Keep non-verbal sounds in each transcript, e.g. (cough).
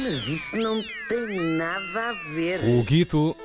Mas isso não tem nada a ver. O Guito.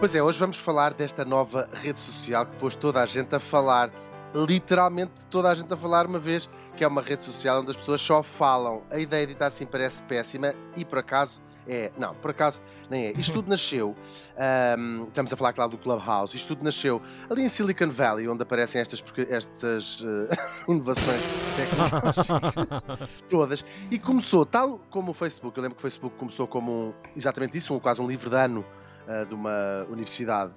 Pois é, hoje vamos falar desta nova rede social que pôs toda a gente a falar, literalmente toda a gente a falar uma vez, que é uma rede social onde as pessoas só falam. A ideia de estar assim parece péssima e por acaso é. Não, por acaso nem é. Isto tudo (laughs) nasceu. ahm, estamos a falar, claro, do Clubhouse. Isto tudo nasceu ali em Silicon Valley, onde aparecem estas, estas eh, (laughs) inovações tecnológicas (laughs) todas. E começou, tal como o Facebook. Eu lembro que o Facebook começou como um, exatamente isso, um, quase um livro de ano ah, de uma universidade.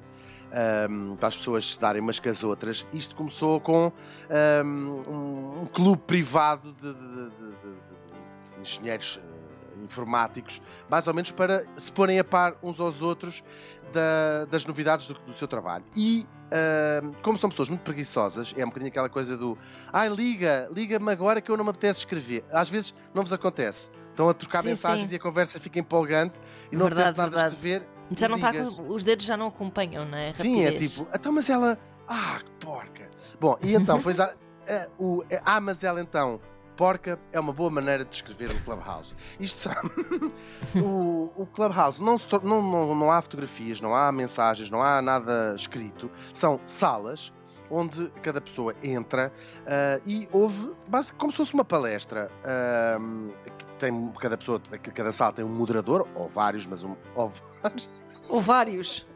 Ahm, para as pessoas se darem umas com as outras. Isto começou com um, um clube privado de, de- de- de- engenheiros eh, informáticos, mais ou menos para se porem a par uns aos outros da- das novidades do, do seu trabalho. E ahm, como são pessoas muito preguiçosas, é um bocadinho aquela coisa do ai, liga, liga-me agora que eu não me apetece escrever. Às vezes não vos acontece. Estão a trocar Sim, mensagens sim. e a conversa fica empolgante e não Verdade, apetece nada verdade. escrever. Já não está ligas. com. Os dedos já não acompanham, não é? Sim, é tipo, então, mas ela. Ah, que porca! Bom, e então, foi a, a- (laughs) o, ah, mas ela então, porca, é uma boa maneira de descrever o Clubhouse. Isto só. (laughs) o, o Clubhouse não, se não, não, não há fotografias, não há mensagens, não há nada escrito. São salas onde cada pessoa entra ah, e houve, base, como se fosse uma palestra. que tem, cada pessoa, cada sala tem um moderador, ou vários, mas um, ou vários. Ou vários.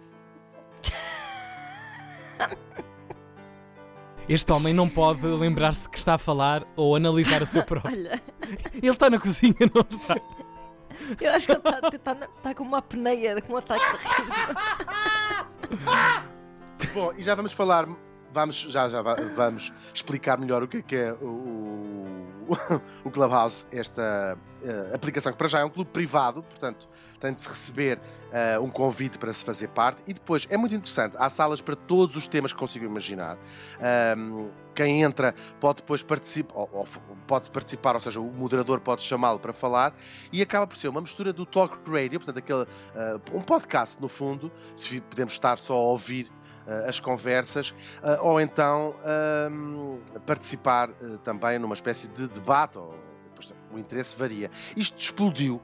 Este homem não pode lembrar-se que está a falar ou analisar o seu próprio. (laughs) Olha, Ele está na cozinha, não está? eu acho que ele está tá, na- tá com uma apneia, com um ataque de riso. Bom, e já vamos falar, vamos, já, já va- vamos explicar melhor o que é, que é o, (laughs) o, Clubhouse, esta eh, aplicação que para já é um clube privado, portanto tem de se receber eh, um convite para se fazer parte e depois é muito interessante, há salas para todos os temas que consigam imaginar. Ahm, quem entra pode depois participar, ou, ou pode participar, ou seja, o moderador pode chamá-lo para falar e acaba por ser uma mistura do talk radio, portanto, aquele, ah, um podcast no fundo, se podemos estar só a ouvir as conversas, ah, ou então ahm, participar ah, também numa espécie de debate. O interesse varia. Isto explodiu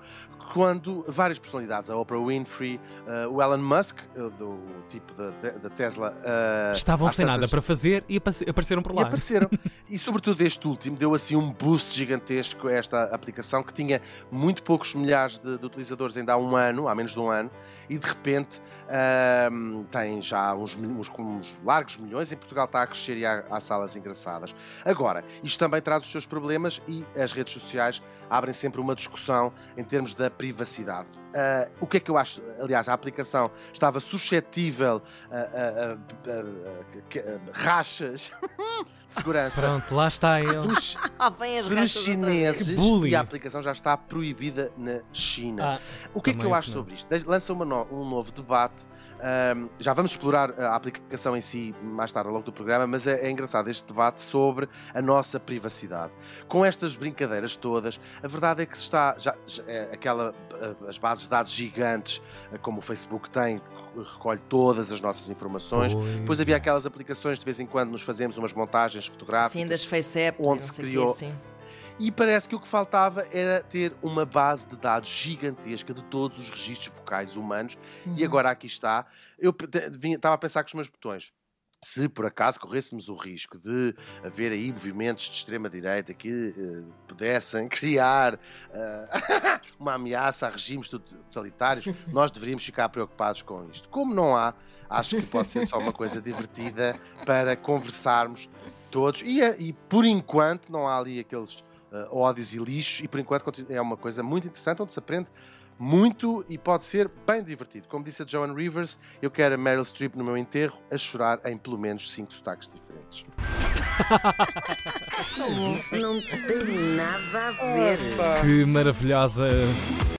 quando várias personalidades, a Oprah Winfrey, ah, o Elon Musk, ah, do tipo da, Tesla, ah, Estavam sem nada tantas- para fazer e aparece- apareceram por e lá. apareceram. (laughs) e sobretudo este último deu assim um boost gigantesco a esta aplicação que tinha muito poucos milhares de, de utilizadores ainda há um ano, há menos de um ano, e de repente ahm, tem já uns, uns- uns largos milhões. Em Portugal está a crescer e há, há salas engraçadas. Agora, isto também traz os seus problemas e as redes sociais abrem sempre uma discussão em termos da privacidade. Ah, o que é que eu acho? Aliás, a aplicação estava suscetível a, a- a- a- a- que- a- rachas (laughs) de segurança Pronto, lá está ele. dos, (laughs) Ah, vem as dos chineses e a aplicação já está proibida na China. Ah, o que é que eu acho não. sobre isto? Lança uma no- um novo debate. ahm, já vamos explorar a aplicação em si mais tarde ao longo do programa, mas é, é engraçado este debate sobre a nossa privacidade. Com estas brincadeiras todas, a verdade é que se está já, já- é aquela as bases de dados gigantes, ah, como o Facebook tem, que recolhe todas as nossas informações. Depois Pois havia é. aquelas aplicações de vez em quando nos fazemos umas montagens fotográficas. Sim, das face apps onde e se criou- quê. E parece que o que faltava era ter uma base de dados gigantesca de todos os registros vocais humanos. E Uhum. agora aqui está. Eu estava a pensar com os meus botões. Se por acaso corrêssemos o risco de haver aí movimentos de extrema-direita que eh, pudessem (laughs) criar eh, (laughs) uma ameaça a regimes tot- totalitários, (laughs) nós deveríamos ficar preocupados com isto. Como não há, acho que pode ser só uma coisa divertida para conversarmos todos. E, eh, e por enquanto não há ali aqueles eh, ódios e lixos, e por enquanto é uma coisa muito interessante onde se aprende muito e pode ser bem divertido. Como disse a Joan Rivers, eu quero a Meryl Streep no meu enterro a chorar em pelo menos cinco sotaques diferentes. Mas (laughs) isso não tem nada a ver. Que maravilhosa